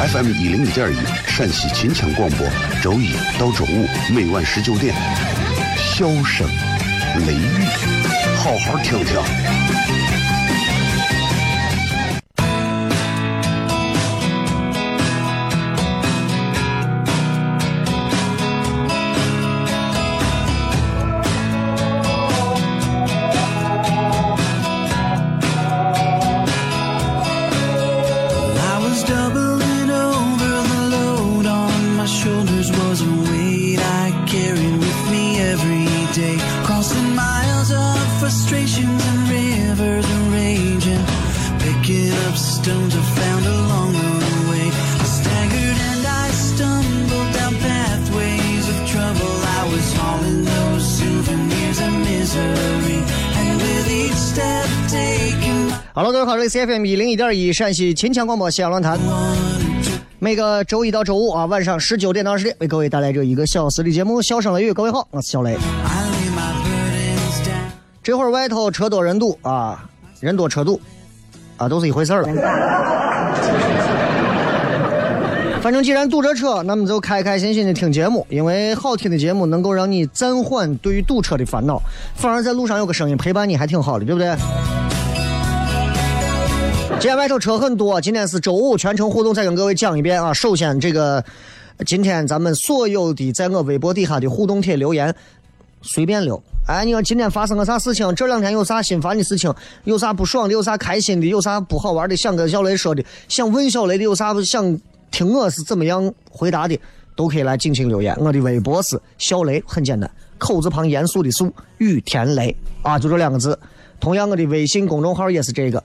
FM 一零一点一，陕西秦腔广播，周一到周五每晚十九点，笑声雷雨，好好听听。Hello，各位好，这里是 FM 一零一点一陕西秦腔广播西安论坛。每个周一到周五啊，晚上十九点到二十点，为各位带来这一个小时的节目《笑声雷雨》。各位好，我是小雷。这会儿外头车多人堵啊，人多车堵啊，都是一回事了。反正既然堵着车，那么就开开心心的听节目，因为好听的节目能够让你暂缓对于堵车的烦恼，反而在路上有个声音陪伴你，还挺好的，对不对？今天外头车很多，今天是周五，全程互动再跟各位讲一遍啊。首先，这个今天咱们所有的在我微博底下的互动帖留言，随便留。哎，你说今天发生个啥事情？这两天有啥心烦的事情？有啥不爽的？有啥开心的？有啥不好玩的？想跟小雷说的？想问小雷的？有啥想听我是怎么样回答的？都可以来尽情留言。我的微博是小雷，很简单，口字旁严肃的肃，雨田雷啊，就这两个字。同样，我的微信公众号也是这个。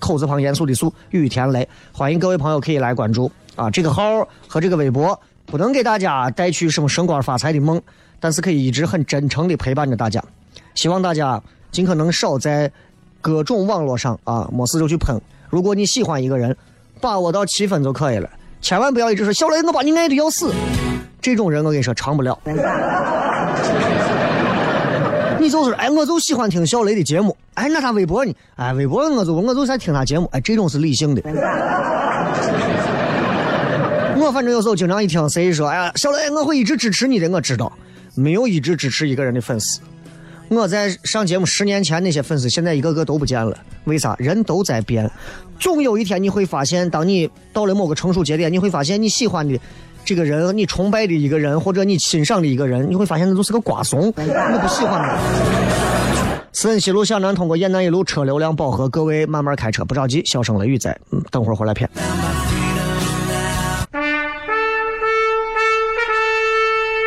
口字旁严肃的肃，雨田雷，欢迎各位朋友可以来关注啊！这个号和这个微博不能给大家带去什么升官发财的梦，但是可以一直很真诚的陪伴着大家。希望大家尽可能少在各种网络上啊，没事就去喷。如果你喜欢一个人，把握到七分就可以了，千万不要一直说小雷，我把你爱的要死。这种人我跟你说长不了。你就是哎，我就喜欢听小雷的节目。哎，那他微博呢？哎，微博我就我就在听他节目。哎，这种是理性的。我反正有时候经常一听谁说，哎呀，小雷，我会一直支持你的。我知道，没有一直支持一个人的粉丝。我在上节目十年前那些粉丝，现在一个个都不见了。为啥？人都在变。总有一天你会发现，当你到了某个成熟节点，你会发现你喜欢的。这个人，你崇拜的一个人，或者你欣赏的一个人，你会发现那就是个瓜怂，我不喜欢他。慈恩西路向南通过雁南一路车流量饱和，各位慢慢开车，不着急。小声雷雨在，嗯，等会儿回来片。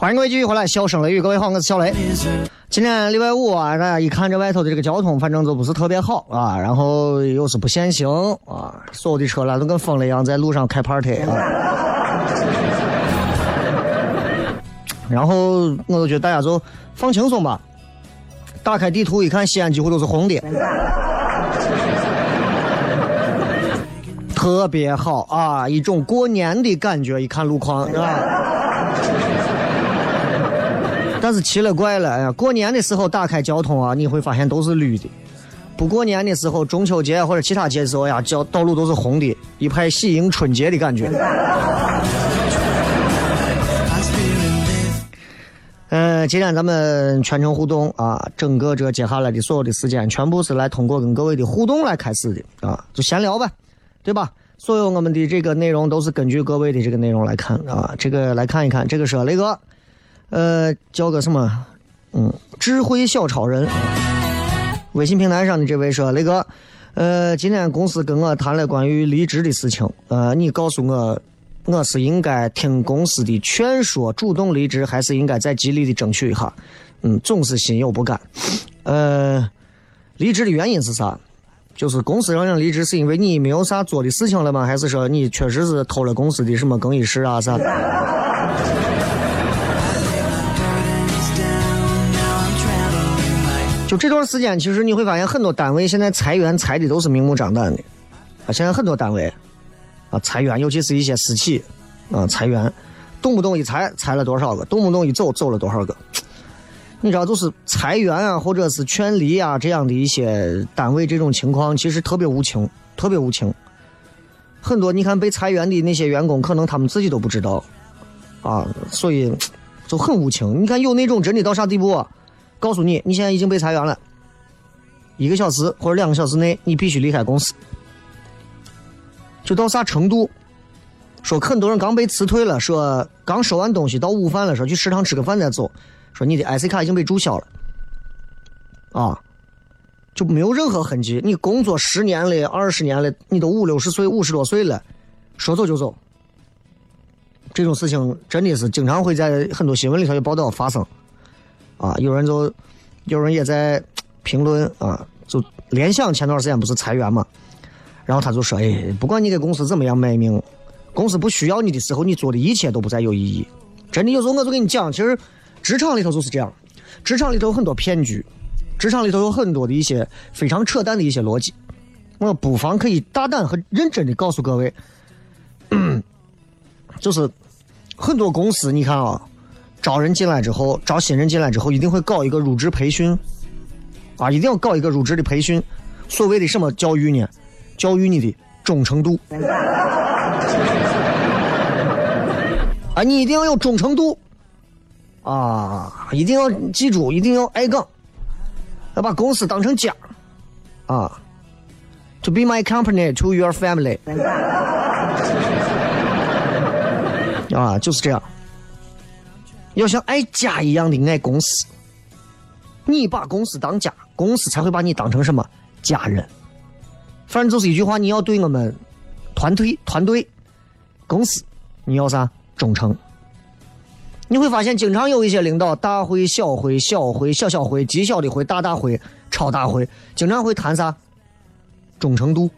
欢迎各位继续回来，笑声雷雨，各位好，我是小雷。今天礼拜五啊，大家一看这外头的这个交通，反正就不是特别好啊，然后又是不限行啊，所有的车呢都跟疯了一样在路上开 party 啊。然后我就觉得大家就放轻松吧，打开地图一看，西安几乎都是红的。特别好啊，一种过年的感觉。一看路况，是吧？但是奇了怪了，哎呀，过年的时候打开交通啊，你会发现都是绿的；不过年的时候，中秋节或者其他节的时候呀，交道路都是红的，一派喜迎春节的感觉。嗯，今天咱们全程互动啊，整个这接下来的所有的时间，全部是来通过跟各位的互动来开始的啊，就闲聊呗。对吧？所有我们的这个内容都是根据各位的这个内容来看啊，这个来看一看。这个是雷哥，呃，叫个什么？嗯，智慧小超人。微信平台上的这位说，雷哥，呃，今天公司跟我谈了关于离职的事情，呃，你告诉我，我是应该听公司的劝说主动离职，还是应该再极力的争取一下？嗯，总是心有不甘。呃，离职的原因是啥？就是公司让人离职，是因为你没有啥做的事情了吗？还是说你确实是偷了公司的什么更衣室啊啥？就这段时间，其实你会发现很多单位现在裁员裁的都是明目张胆的啊！现在很多单位啊裁员，尤其是一些私企啊裁员，动不动一裁裁了多少个，动不动一走走了多少个。你知道，就是裁员啊，或者是劝离啊，这样的一些单位，这种情况其实特别无情，特别无情。很多你看被裁员的那些员工，可能他们自己都不知道，啊，所以就很无情。你看有那种真的到啥地步？告诉你，你现在已经被裁员了，一个小时或者两个小时内你必须离开公司，就到啥程度？说很多人刚被辞退了，说刚收完东西到午饭了，说去食堂吃个饭再走。说你的 IC 卡已经被注销了，啊，就没有任何痕迹。你工作十年了、二十年了，你都五六十岁、五十多岁了，说走就走。这种事情真的是经常会在很多新闻里头有报道发生，啊，有人就有人也在评论啊，就联想前段时间不是裁员嘛，然后他就说，哎，不管你给公司怎么样卖命，公司不需要你的时候，你做的一切都不再有意义。真的，有时候我就跟你讲，其实。职场里头就是这样，职场里头有很多骗局，职场里头有很多的一些非常扯淡的一些逻辑。我不妨可以大胆和认真的告诉各位，就是很多公司，你看啊，招人进来之后，招新人进来之后，一定会搞一个入职培训，啊，一定要搞一个入职的培训。所谓的什么教育呢？教育你的忠诚度。啊，你一定要有忠诚度。啊，一定要记住，一定要爱岗，要把公司当成家，啊，to be my company to your family，啊，就是这样，要像爱家一样的爱公司，你把公司当家，公司才会把你当成什么？家人。反正就是一句话，你要对我们团队团队公司，你要啥？忠诚。你会发现，经常有一些领导大会、小会、小会、小小会、极小的会、大大会、超大会，经常会谈啥？忠诚度，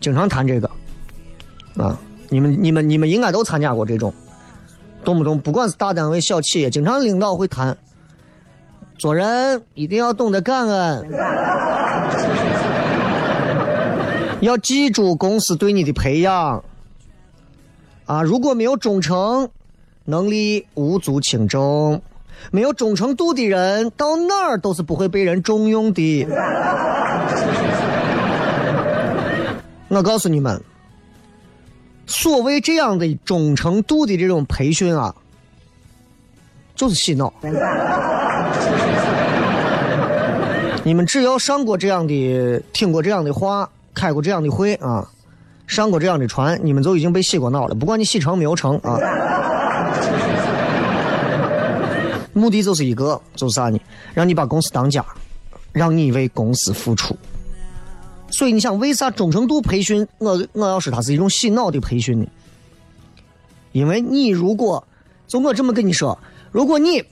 经常谈这个啊。你们、你们、你们应该都参加过这种，动不动不管是大单位、小企业，经常领导会谈做人一定要懂得感恩，要记住公司对你的培养啊。如果没有忠诚，能力无足轻重，没有忠诚度的人，到哪儿都是不会被人重用的。我告诉你们，所谓这样的忠诚度的这种培训啊，就是洗脑。你们只要上过这样的、听过这样的话、开过这样的会啊，上过这样的船，你们就已经被洗过脑了。不管你洗成没有成啊。目的就是一个，就是啥呢？让你把公司当家，让你为公司付出。所以你想，为啥忠诚度培训？我我要说它是一种洗脑的培训呢？因为你如果，就我这么跟你说，如果你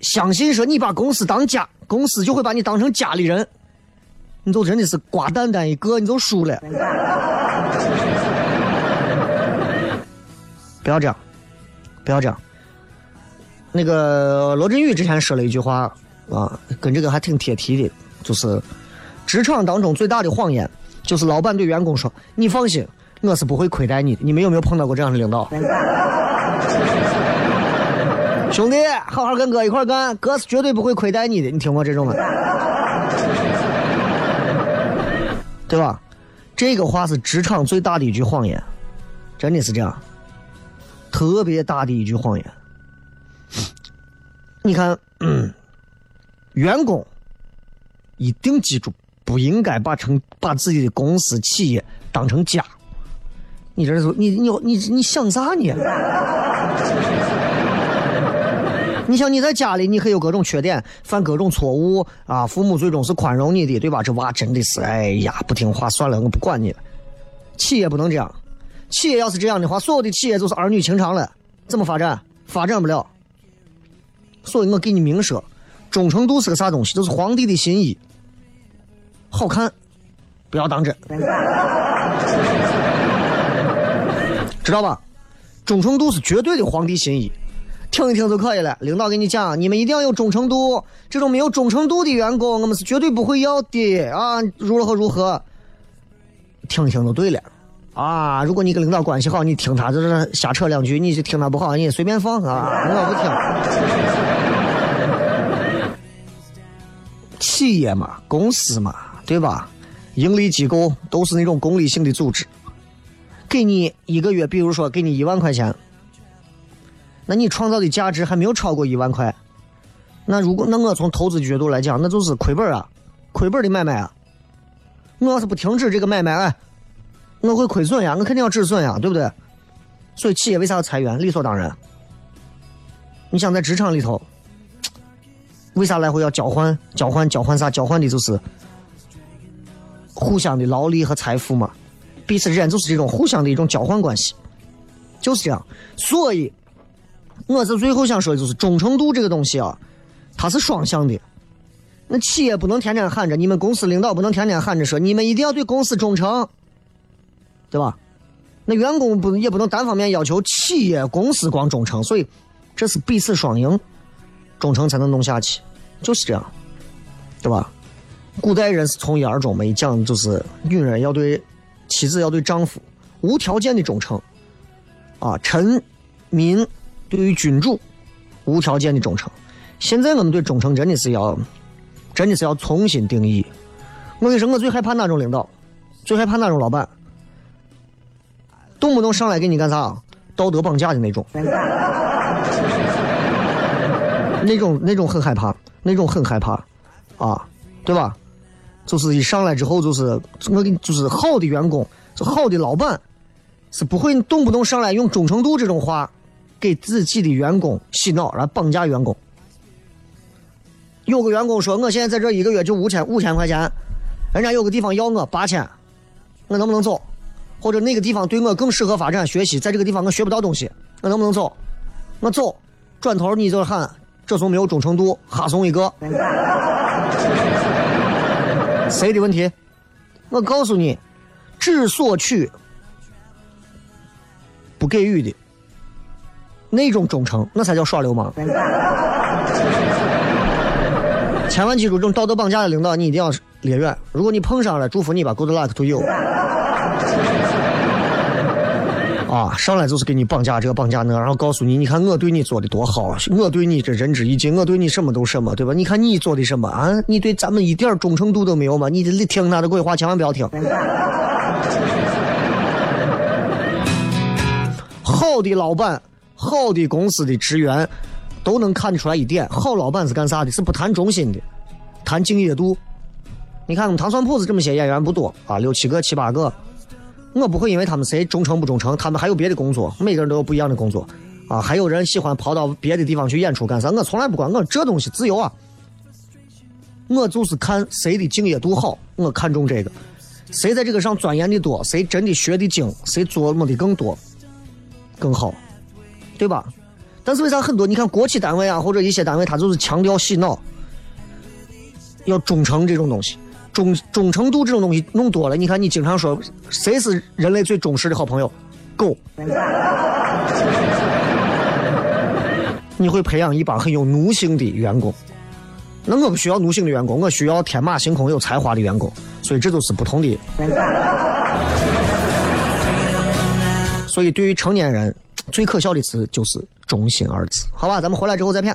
相信说你把公司当家，公司就会把你当成家里人，你就真的是瓜蛋蛋一个，你就输了。不要这样，不要这样。那个罗振宇之前说了一句话啊，跟这个还挺贴题的，就是职场当中最大的谎言，就是老板对员工说：“你放心，我是不会亏待你的。”你们有没有碰到过这样的领导？兄弟，好好跟哥一块干，哥是绝对不会亏待你的。你听过这种吗？对吧？这个话是职场最大的一句谎言，真的是这样。特别大的一句谎言，你看，员工一定记住，不应该把成把自己的公司企业当成家。你这是你你你你想啥呢？你想你在家里，你可以有各种缺点，犯各种错误啊，父母最终是宽容你的，对吧？这娃真的是，哎呀，不听话，算了，我不管你了。企业不能这样。企业要是这样的话，所有的企业就是儿女情长了，怎么发展？发展不了。所以我给你明说，忠诚度是个啥东西？就是皇帝的心意。好看，不要当真，知道吧？忠诚度是绝对的皇帝心意，听一听就可以了。领导给你讲，你们一定要有忠诚度，这种没有忠诚度的员工，我们是绝对不会要的啊！如何如何？听一听就对了。啊！如果你跟领导关系好，你听他就是瞎扯两句；你就听他不好，你随便放啊！领导不听。企业嘛，公司嘛，对吧？盈利机构都是那种功利性的组织。给你一个月，比如说给你一万块钱，那你创造的价值还没有超过一万块。那如果那我从投资角度来讲，那就是亏本啊，亏本的买卖啊。我要是不停止这个买卖，哎。我会亏损呀，我肯定要止损呀，对不对？所以企业为啥要裁员？理所当然。你想在职场里头，为啥来回要交换？交换交换啥？交换的就是互相的劳力和财富嘛。彼此之间就是这种互相的一种交换关系，就是这样。所以，我是最后想说的就是忠诚度这个东西啊，它是双向的。那企业不能天天喊着，你们公司领导不能天天喊着说，你们一定要对公司忠诚。对吧？那员工不也不能单方面要求企业公司光忠诚，所以这是彼此双赢，忠诚才能弄下去，就是这样，对吧？古代人是从一而终，没讲就是女人要对妻子要对丈夫无条件的忠诚，啊，臣民对于君主无条件的忠诚。现在我们对忠诚真的是要，真的是要重新定义。我跟你说，我最害怕哪种领导，最害怕哪种老板。动不动上来给你干啥？道德绑架的那种，那 种那种很害怕，那种很害怕，啊，对吧？就是一上来之后就是我给你就是好的员工，就好的老板，是不会动不动上来用忠诚度这种话给自己的员工洗脑，然后绑架员工。有个员工说：“我现在在这一个月就五千五千块钱，人家有个地方要我八千，我能不能走？”或者那个地方对我更适合发展学习，在这个地方我学不到东西，我能不能走？我走，转头你就喊这怂没有忠诚度，哈怂一个。谁的问题？我告诉你，只索取不给予的那种忠诚，那才叫耍流氓。千万记住，这种道德绑架的领导，你一定要离远。如果你碰上了，祝福你吧，Good luck to you。啊，上来就是给你绑架这个绑架那，然后告诉你，你看我对你做的多好，我对你这仁至义尽，我对你什么都什么，对吧？你看你做的什么啊？你对咱们一点忠诚度都没有吗？你听他的鬼话，千万不要听。好的老板，好的公司的职员，都能看得出来一点，好老板是干啥的？是不谈忠心的，谈敬业度。你看我们糖蒜铺子这么些演员不多啊，六七个、七八个。我不会因为他们谁忠诚不忠诚，他们还有别的工作，每个人都有不一样的工作，啊，还有人喜欢跑到别的地方去演出干啥？我从来不管，我这东西自由啊。我就是看谁的敬业度好，我看中这个，谁在这个上钻研的多，谁真的学的精，谁琢磨的更多，更好，对吧？但是为啥很多你看国企单位啊，或者一些单位，他就是强调洗脑，要忠诚这种东西，忠忠诚度这种东西弄多了，你看你经常说谁是人类最忠实的好朋友？狗。你会培养一帮很有奴性的员工。那我不需要奴性的员工，我需要天马行空、有才华的员工。所以这就是不同的。所以对于成年人，最可笑的词就是“忠心”二字。好吧，咱们回来之后再骗。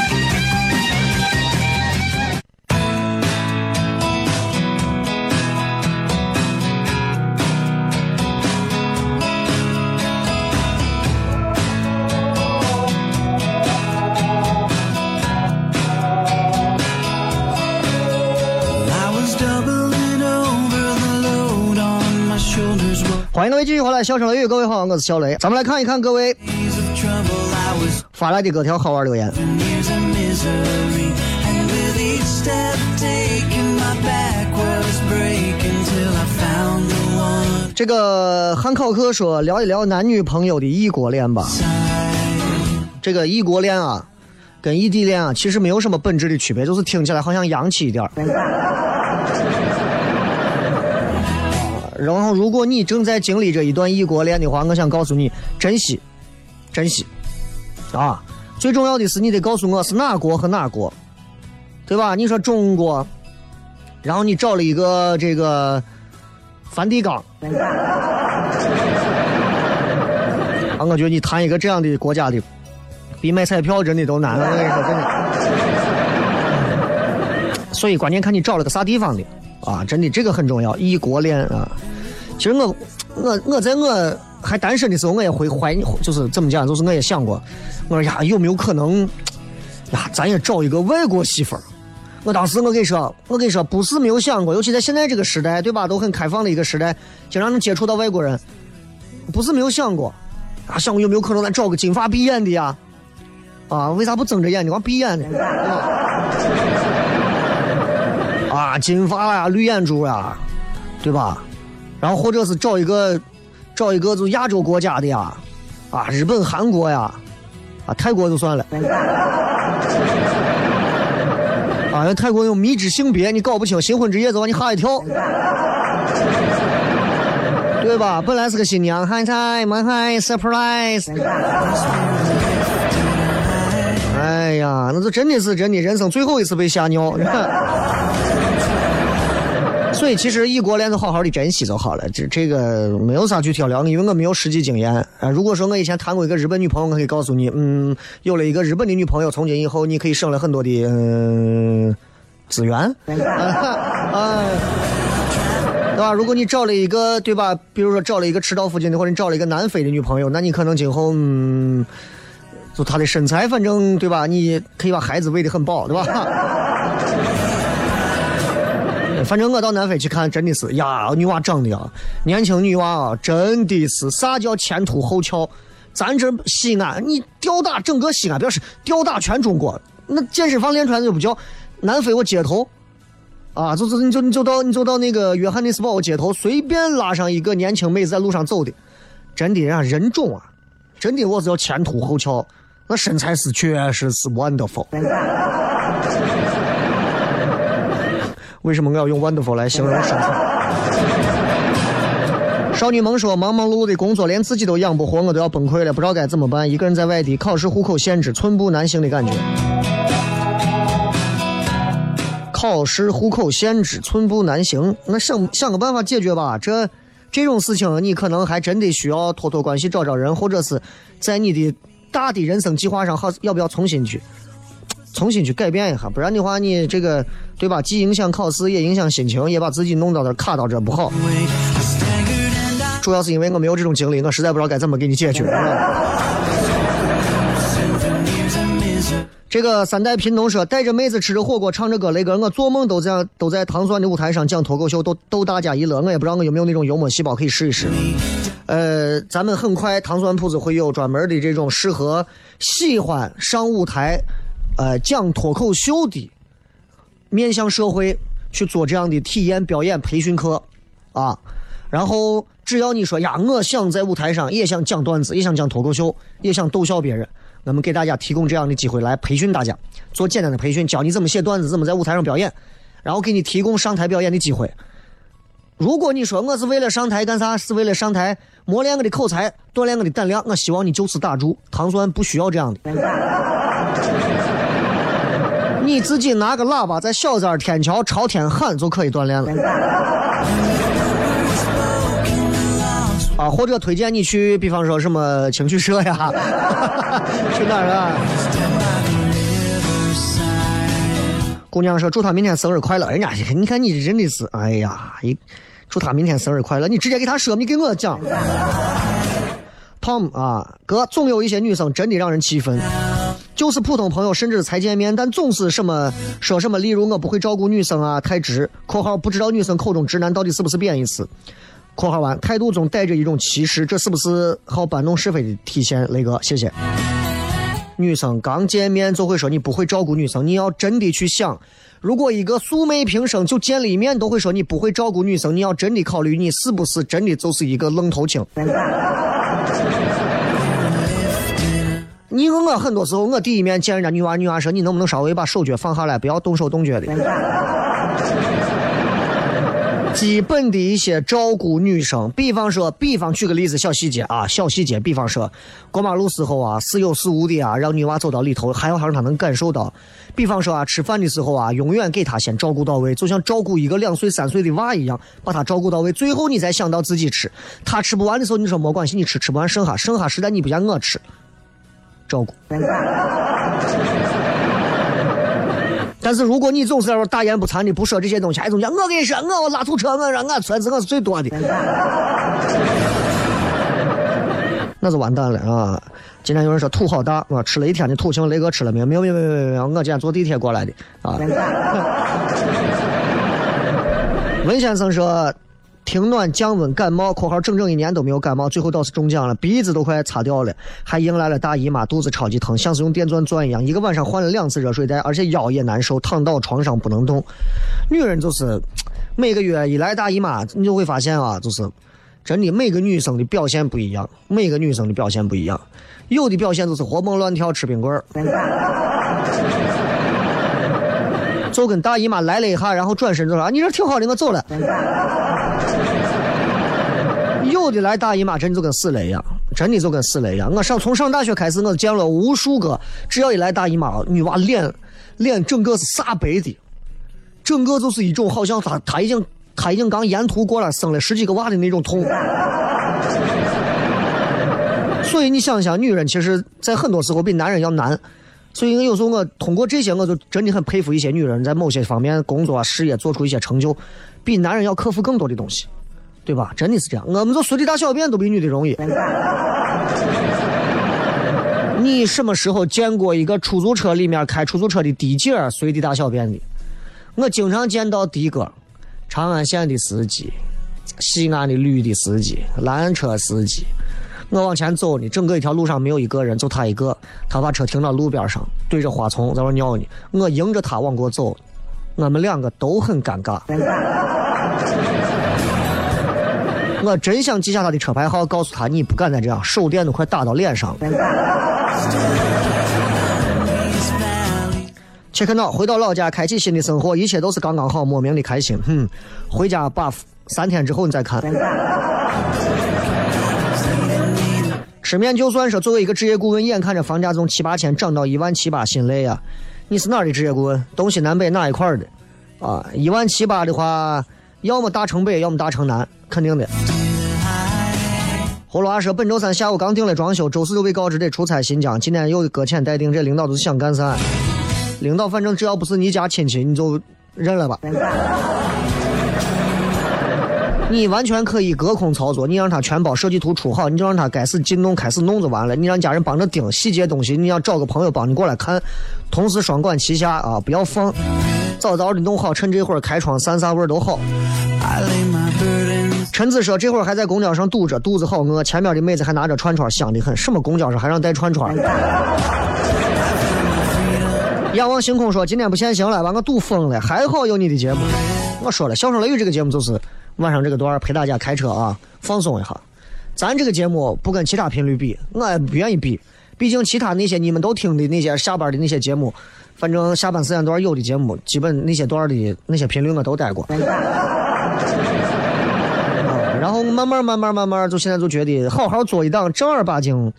欢迎各位继续回来，笑声雷雨，各位好，我是小雷。咱们来看一看各位发来的各条好玩留言。这个汉考克说聊一聊男女朋友的异国恋吧。这个异国恋啊，跟异地恋啊，其实没有什么本质的区别，就是听起来好像洋气一点。然后，如果你正在经历着一段异国恋的话，我想告诉你，珍惜，珍惜，啊！最重要的是，你得告诉我是哪国和哪国，对吧？你说中国，然后你找了一个这个梵蒂冈，啊，我觉得你谈一个这样的国家的，比买彩票真的都难。我跟你说，真的。所以关键看你找了个啥地方的，啊，真的这个很重要，异国恋啊。其实我，我我在我还单身的时候，我也会怀，就是怎么讲，就是我也想过，我说呀，有没有可能，呀，咱也找一个外国媳妇儿？我当时我跟你说，我跟你说，不是没有想过，尤其在现在这个时代，对吧？都很开放的一个时代，经常能接触到外国人，不是没有想过，啊，想过有没有可能咱找个金发碧眼的呀？啊，为啥不睁着眼睛光闭眼呢？啊 啊，金发呀，绿眼珠呀，对吧？然后或者是找一个，找一个就亚洲国家的呀，啊，日本、韩国呀，啊，泰国就算了。啊，泰国有迷之性别，你搞不清，新婚之夜就把你吓一跳，对吧？本来是个新娘，嗨嗨，蛮嗨，surprise。哎呀，那就真的是真的，人生最后一次被吓尿。所以其实异国恋就好好的珍惜就好了，这这个没有啥去挑聊，因为我没有实际经验啊。如果说我以前谈过一个日本女朋友，我可以告诉你，嗯，有了一个日本的女朋友，从今以后你可以省了很多的嗯资源，啊，对吧？如果你找了一个对吧，比如说找了一个赤道附近的，或者你找了一个南非的女朋友，那你可能今后嗯，就她的身材，反正对吧？你可以把孩子喂得很饱，对吧？反正我到南非去看，真的是呀，女娃长得啊，年轻女娃啊，真的是啥叫前凸后翘？咱这西安，你吊打整个西安，表示吊打全中国。那健身房练出来的就不叫南非，我街头啊，就是你就你就到你就到那个约翰内斯堡街头，随便拉上一个年轻妹子在路上走的，真的人家人种啊，真的我是要前凸后翘，那身材是确实是 wonderful。为什么我要用 wonderful 来形容生活？少女萌说：忙忙碌碌的工作，连自己都养不活，我都要崩溃了，不知道该怎么办。一个人在外地，考试户口限制，寸步难行的感觉。考试户口限制，寸步难行，那想想个办法解决吧。这这种事情，你可能还真得需要托托关系，找找人，或者是在你的大的人生计划上，好要不要重新去重新去改变一下，不然的话你这个对吧？既影响考试，也影响心情，也把自己弄到这卡到这不好。主要是因为我没有这种经历，我实在不知道该怎么给你解决。这个三代贫农说，带着妹子吃着火锅，唱着歌，雷哥，我做梦都在都在糖蒜的舞台上讲脱口秀，逗逗大家一乐。我也不知道我有没有那种幽默细胞，可以试一试。呃，咱们很快糖蒜铺子会有专门的这种适合喜欢上舞台，呃，讲脱口秀的，面向社会去做这样的体验表演培训课啊。然后只要你说呀，我想在舞台上也想讲段子，也想讲脱口秀，也想逗笑别人。我们给大家提供这样的机会来培训大家，做简单的培训，教你怎么写段子，怎么在舞台上表演，然后给你提供上台表演的机会。如果你说我是为了上台干啥？是为了上台磨练我的口才，锻炼我的胆量。我希望你就此打住，糖蒜不需要这样的。你自己拿个喇叭在小寨天桥朝天喊就可以锻炼了。啊，或者推荐你去，比方说什么情趣社呀，去哪儿啊？姑娘说祝他明天生日快乐，人家你看你真的是，哎呀，一祝他明天生日快乐，你直接给他说，你给我讲。Tom 啊，哥，总有一些女生真的让人气愤，就是普通朋友，甚至才见面，但总是什么说什么，例如我不会照顾女生啊，太直（括号不知道女生口中直男到底是不是贬义词）。括号完，态度中带着一种歧视，这是不是好搬弄是非的体现？雷哥，谢谢。女生刚见面就会说你不会照顾女生，你要真的去想，如果一个素昧平生就见了一面都会说你不会照顾女生，你要真的考虑你是不是真的就是一个愣头青。你问我很多时候，我第一面见人家女娃，女娃说你能不能稍微把手脚放下来，不要动手动脚的。基本的一些照顾女生，比方说，比方举个例子，小细节啊，小细节，比方说，过马路时候啊，似有似无的啊，让女娃走到里头，还要让她能感受到。比方说啊，吃饭的时候啊，永远给她先照顾到位，就像照顾一个两岁三岁的娃一样，把她照顾到位，最后你才想到自己吃。她吃不完的时候，你说没关系，你吃，吃不完剩下，剩下实在你不嫌我吃，照顾。但是如果你总是在说大言不惭的不说这些东西，还总讲我跟你说，我我拉土车，我让我村子我是最多的，那就完蛋了啊！今天有人说土好大，我吃了一天的土请雷哥吃了没有？没有没有没有没有，我今天坐地铁过来的啊。文先生说。停暖降温感冒（括号整整一年都没有感冒，最后倒是中奖了，鼻子都快擦掉了，还迎来了大姨妈，肚子超级疼，像是用电钻钻一样，一个晚上换了两次热水袋，而且腰也难受，躺到床上不能动。女人就是每个月一来大姨妈，你就会发现啊，就是真的每个女生的表现不一样，每个女生的表现不一样，有的表现就是活蹦乱跳吃冰棍儿。就跟大姨妈来了一下，然后转身就说：“你这挺好的，我走了。”有的来大姨妈真就跟死了一样，真的就跟死了一样。我上从上大学开始，我见了无数个，只要一来大姨妈，女娃脸脸整个是煞白的，整个就是一种好像她她已经她已经刚沿途过了生了十几个娃的那种痛。所以你想想，女人其实在很多时候比男人要难。所以，有时候我通过这些，我就真的很佩服一些女人，在某些方面工作、事业做出一些成就，比男人要克服更多的东西，对吧？真的是这样。我们就随地大小便都比女的容易。你什么时候见过一个出租车里面开出租车的的姐随地大小便的？我经常见到的哥，长安县的司机，西安的绿的司机，蓝车司机。我往前走呢，整个一条路上没有一个人，就他一个。他把车停到路边上，对着花丛在那尿呢。我迎着他往过走，我们两个都很尴尬。我真想记下他的车牌号，告诉他你不敢再这样，手电都快打到脸上了。切克闹回到老家，开启新的生活，一切都是刚刚好，莫名的开心。哼，回家把三天之后你再看。吃面就算说，作为一个职业顾问，眼看着房价从七八千涨到一万七八，心累啊！你是哪儿的职业顾问？东西南北哪一块的？啊，一万七八的话，要么大城北，要么大城南，肯定的。葫芦娃说，本周三下午刚定了装修，周四就被告知得出差新疆，今天又搁浅待定，这领导都是想干啥？领导反正只要不是你家亲戚，你就认了吧。你完全可以隔空操作，你让他全包设计图出好，你就让他该是进弄开始弄就完了。你让家人帮着盯细节东西，你要找个朋友帮你过来看，同时双管齐下啊，不要放，早早的弄好，趁这会儿开窗散散味儿都好。陈子说这会儿还在公交上堵着，肚子好饿，前面的妹子还拿着串串，香的很。什么公交上还让带串串？仰望星空说今天不限行了，把我堵疯了，还好有你的节目。我说了，笑声雷雨这个节目就是。晚上这个段陪大家开车啊，放松一下。咱这个节目不跟其他频率比，我也不愿意比。毕竟其他那些你们都听的那些下班的那些节目，反正下班时间段有的节目，基本那些段的那些频率我都待过。然后慢慢慢慢慢慢，就现在就觉得好好做一档正儿八经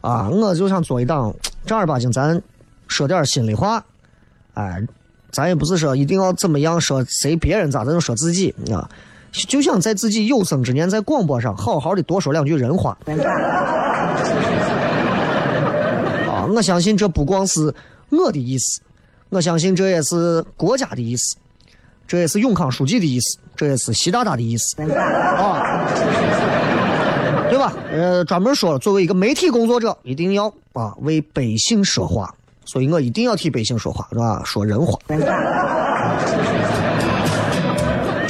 啊，我就想做一档正儿八经，咱说点心里话。哎，咱也不是说一定要怎么样说谁别人咋，咱就说自己啊。就想在自己有生之年，在广播上好好的多说两句人话。我相信这不光是我的意思，我相信这也是国家的意思，这也是永康书记的意思，这也是习大大的意思。啊，对吧？呃，专门说了，作为一个媒体工作者，一定要啊为百姓说话，所以我一定要替百姓说话，是吧？说人话。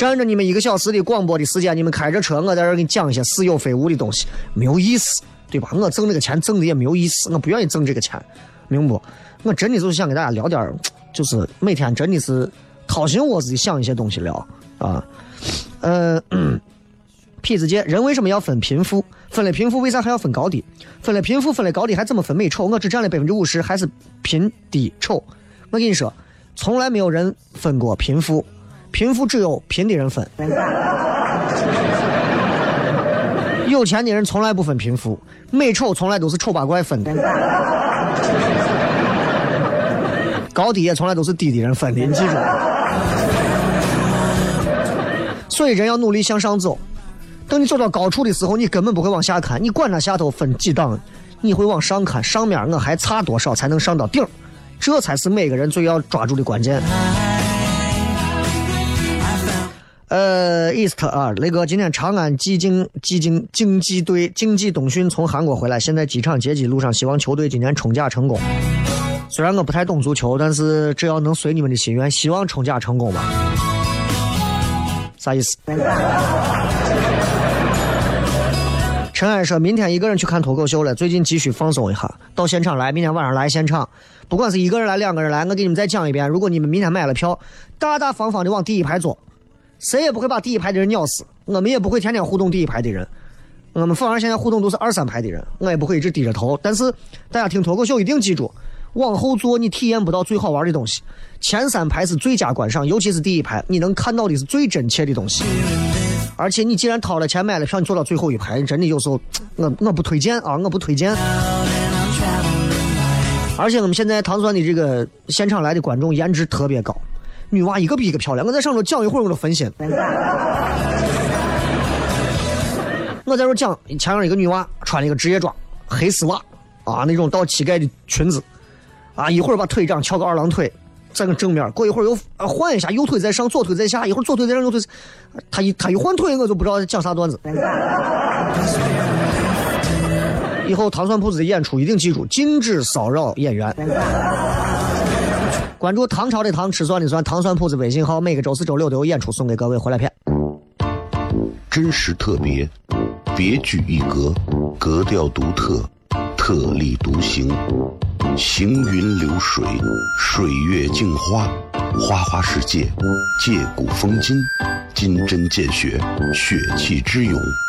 占着你们一个小时的广播的时间，你们开着车，我在这给你讲一些似有非无的东西，没有意思，对吧？我挣这个钱挣的也没有意思，我不愿意挣这个钱，明不？我真的就是想给大家聊点就是每天真的是掏心窝子的想一些东西聊啊。呃，痞子姐，人为什么要分贫富？分了贫富，为啥还要分高低？分了贫富，分了高低，还怎么分美丑？我只占了百分之五十，还是贫低丑？我跟你说，从来没有人分过贫富。贫富只有贫的人分，有钱的人从来不分贫富，美丑从来都是丑八怪分的，高低也从来都是低的人分的，你记住。所以人要努力向上走，等你走到高处的时候，你根本不会往下看，你管他下头分几档，你会往上看，上面我还差多少才能上到顶，这才是每个人最要抓住的关键。呃，East 啊，雷哥，今天长安济竞济竞竞技队竞技冬训从韩国回来，现在机场接机路上，希望球队今年冲甲成功。虽然我不太懂足球，但是只要能随你们的心愿，希望冲甲成功吧。啥意思？陈安说明天一个人去看脱口秀了，最近急需放松一下，到现场来，明天晚上来现场，不管是一个人来，两个人来，我给你们再讲一遍，如果你们明天买了票，大大方方的往第一排坐。谁也不会把第一排的人咬死，我们也不会天天互动第一排的人，我们反而现在互动都是二三排的人，我也不会一直低着头。但是大家听脱口秀一定记住，往后坐你体验不到最好玩的东西，前三排是最佳观赏，尤其是第一排，你能看到的是最真切的东西。而且你既然掏了钱买了票，你坐到最后一排，真的有时候我我不推荐啊，我不推荐。而且我们现在唐山的这个现场来的观众颜值特别高。女娃一个比一个漂亮，我在上头讲一会儿我都分心。我在这讲，前面一个女娃穿了一个职业装，黑丝袜，啊，那种到膝盖的裙子，啊，一会儿把腿这样翘个二郎腿，在个正面，过一会儿又啊换一下，右腿在上，左腿在下，一会儿左腿在上，右腿，他一他一换腿，我就不知道讲啥段子。以后糖蒜铺子的演出一定记住，禁止骚扰演员。关注唐朝的唐吃蒜的蒜糖蒜铺子微信号，每个周四周六都有演出送给各位回来片。真实特别，别具一格，格调独特，特立独行，行云流水，水月镜花，花花世界，借古风今。金针见血，血气之勇；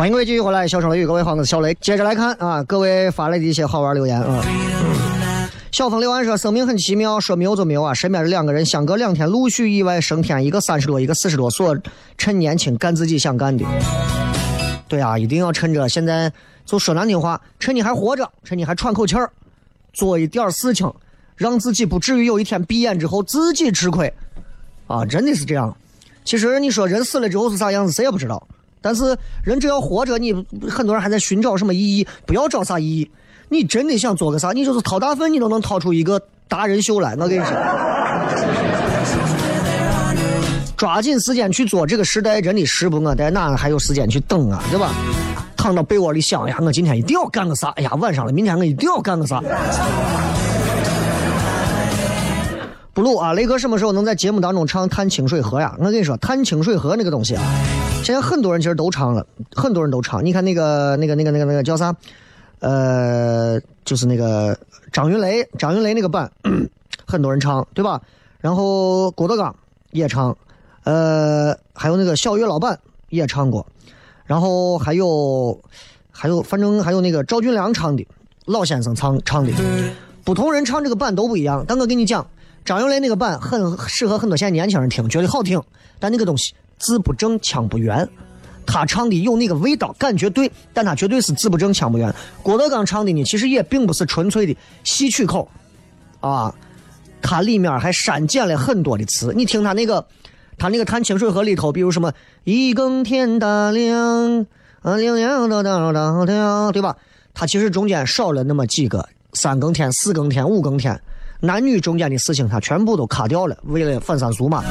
欢迎各位继续回来，小声雷雨，各位好，我是小雷。接着来看啊，各位发来的一些好玩留言啊。小峰留言说：“生命很奇妙，说没有就没有啊。身边的两个人相隔两天，陆续意外升天，一个三十多，一个四十多，所趁年轻干自己想干的。对啊，一定要趁着现在，就说难听话，趁你还活着，趁你还喘口气儿，做一点事情，让自己不至于有一天闭眼之后自己吃亏。啊，真的是这样。其实你说人死了之后是啥样子，谁也不知道。但是人只要活着，你很多人还在寻找什么意义，不要找啥意义。你真的想做个啥，你就是掏大粪，你都能掏出一个达人秀来。我跟你说，抓紧时间去做。这个时代真的时不我待，哪还有时间去等啊，对吧？躺到被窝里想，哎呀，我今天一定要干个啥？哎呀，晚上了，明天我一定要干个啥？不录啊，雷哥什么时候能在节目当中唱《探清水河》呀？我跟你说，《探清水河》那个东西啊，现在很多人其实都唱了，很多人都唱。你看那个、那个、那个、那个、那个叫啥？呃，就是那个张云雷，张云雷那个版，很多人唱，对吧？然后郭德纲也唱，呃，还有那个小岳老板也唱过，然后还有还有，反正还有那个赵俊良唱的，老先生唱唱的，不同人唱这个版都不一样。但我跟你讲，张云雷那个版很适合很多现在年轻人听，觉得好听，但那个东西字不正腔不圆。他唱的有那个味道，感觉对，但他绝对是字不正腔不圆。郭德纲唱的呢，其实也并不是纯粹的戏曲口，啊，它里面还删减了很多的词。你听他那个，他那个《探清水河》里头，比如什么“一更天大亮，啊亮亮的当当当”，对吧？他其实中间少了那么几个三更天、四更天、五更天。男女中间的事情，他全部都卡掉了，为了反三俗嘛，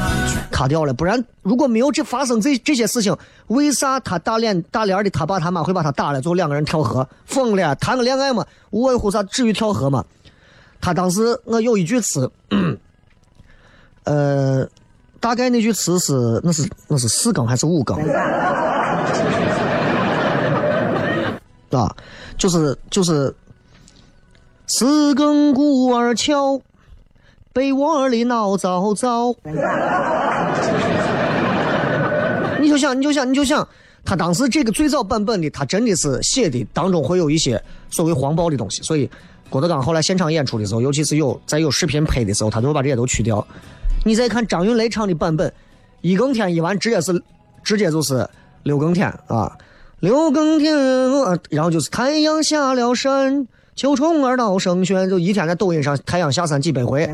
卡掉了。不然，如果没有这发生这这些事情，为啥他大脸大脸的他爸他妈会把他打了，最后两个人跳河？疯了，谈个恋爱嘛，无外乎啥，至于跳河嘛？他当时我有一句词，呃，大概那句词是那是那是四更还是五更？啊，就是就是。四更鼓儿敲，被窝里闹糟糟。你就想，你就想，你就想，他当时这个最早版本的，他真的是写的当中会有一些所谓黄暴的东西，所以郭德纲后来现场演出的时候，尤其是有在有视频拍的时候，他就会把这些都去掉。你再看张云雷唱的版本，一更天一完，直接是直接就是六更天啊，六更天，然后就是太阳下了山。秋虫儿闹声喧，就一天在抖音上太阳下山几百回。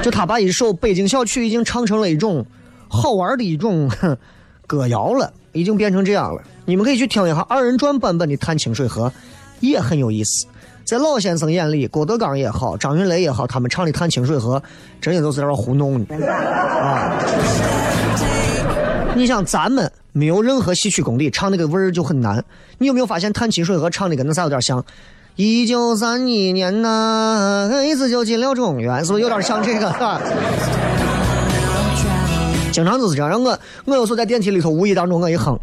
就他把一首北京小曲已经唱成了一种好玩的一种 歌谣了，已经变成这样了。你们可以去听一下二人转版本的《探清水河》，也很有意思。在老先生眼里，郭德纲也好，张云雷也好，他们唱的《探清水河》，真的都是在那糊弄的啊。你想咱们没有任何戏曲功底，唱那个味儿就很难。你有没有发现《探清水河》唱的跟那啥有点像？一九三一年呐，一子就进了中原，是不是有点像这个？经常就是这样。我我有时候在电梯里头，无意当中我一哼，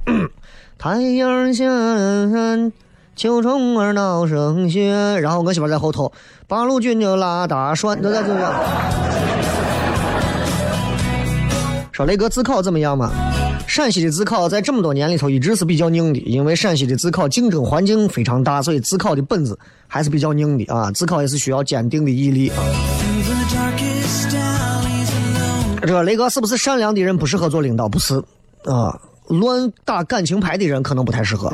太阳下山，秋虫儿闹声喧，然后我媳妇在后头，八路军就拉大栓，都在这样。说雷哥自考怎么样嘛？陕西的自考在这么多年里头一直是比较硬的，因为陕西的自考竞争环境非常大，所以自考的本子还是比较硬的啊。自考也是需要坚定的毅力啊。这个雷哥是不是善良的人不适合做领导？不是啊，乱打感情牌的人可能不太适合。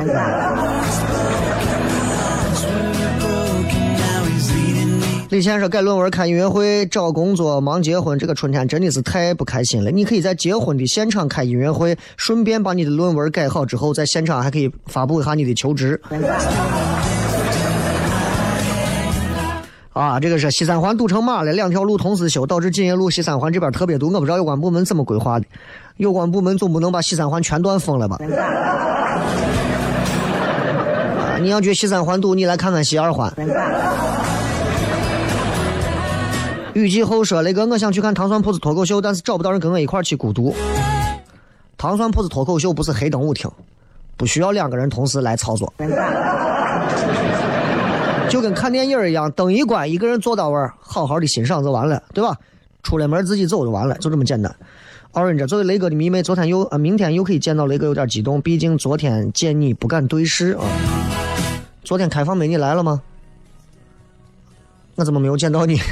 李先说改论文、开音乐会、找工作、忙结婚，这个春天真的是太不开心了。你可以在结婚的现场开音乐会，顺便把你的论文改好之后，在现场还可以发布一下你的求职。啊，这个是西三环堵成马了，两条路同时修，导致锦业路西三环这边特别堵。我不知道有关部门怎么规划的，有关部门总不能把西三环全段封了吧？啊，你要觉得西三环堵，你来看看西二环。雨季后说：“雷哥，我想去看糖蒜铺子脱口秀，但是找不到人跟我一块去孤独。糖蒜铺子脱口秀不是黑灯舞厅，不需要两个人同时来操作，就跟看电影一样，灯一关，一个人坐到位，好好的欣赏就完了，对吧？出了门自己走就完了，就这么简单。Orange 作为雷哥的迷妹，昨天又啊，明天又可以见到雷哥，有点激动，毕竟昨天见你不敢对视啊。昨天开放美女来了吗？我怎么没有见到你？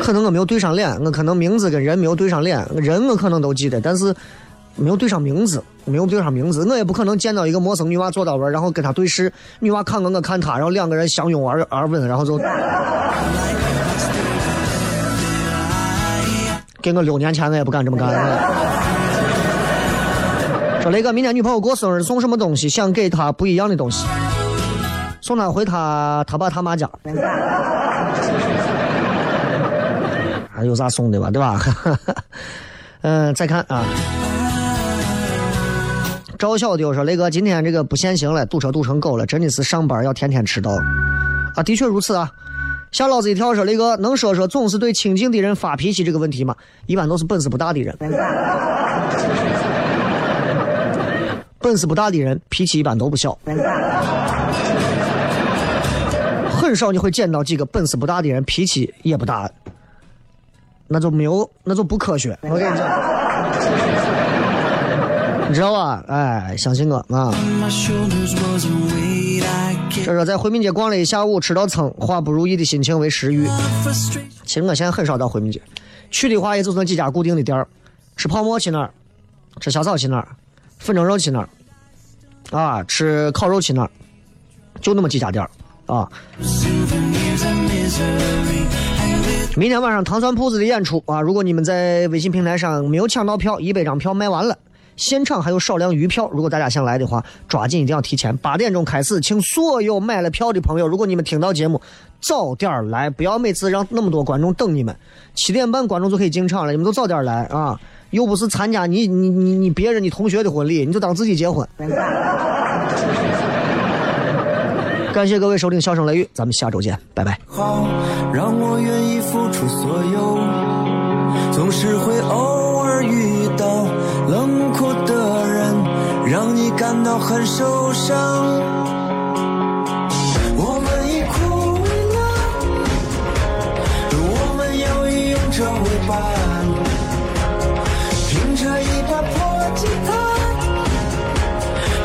可能我没有对上脸，我可能名字跟人没有对上脸，人我可能都记得，但是没有对上名字，没有对上名字，我也不可能见到一个陌生女娃坐到位儿，然后跟她对视，女娃看我，我看她，然后两个人相拥而而吻，然后就。给我六年前我也不敢这么干。说雷哥，明天女朋友过生日送什么东西？想给她不一样的东西，送他回他他爸他妈家。还有啥送的吧，对吧？嗯，再看啊，赵小丢说雷哥，今天这个不限行了，堵车堵成狗了，真的是上班要天天迟到啊！的确如此啊。吓老子一跳说雷哥，能说说总是对亲近的人发脾气这个问题吗？一般都是本事不大的人。本事不大的人脾气一般都不小，很少你会见到几个本事不大的人脾气也不大，那就没有，那就不科学。我跟你讲，你知道吧？哎，相信我啊！这说在回民街逛了一下午，吃到撑，化不如意的心情为食欲。其实我现在很少到回民街，去的话也就那几家固定的店儿，吃泡馍去那儿，吃小炒去那儿，粉蒸肉去那儿，啊，吃烤肉去那儿，就那么几家店儿啊。明天晚上糖蒜铺子的演出啊，如果你们在微信平台上没有抢到票，一百张票卖完了。现场还有少量余票，如果大家想来的话，抓紧一定要提前，八点钟开始，请所有买了票的朋友，如果你们听到节目，早点来，不要每次让那么多观众等你们。七点半观众就可以进场了，你们都早点来啊！又不是参加你你你你别人你同学的婚礼，你就当自己结婚。感谢各位收听《笑声雷雨》，咱们下周见，拜拜。好，让我愿意付出所有，总是会偶尔遇到冷酷的人，让你感到很受伤。我们已枯萎了，我们要以勇者为伴，凭着一把破吉他，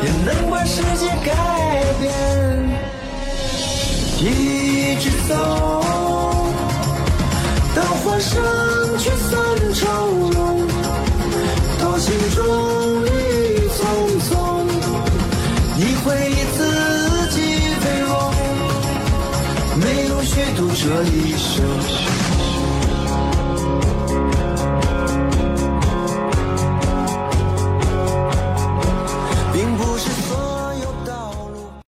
也能把世界改变。一直走，到欢声聚散愁容，到心中雨匆匆，你会以自己为荣，没有虚度这一生。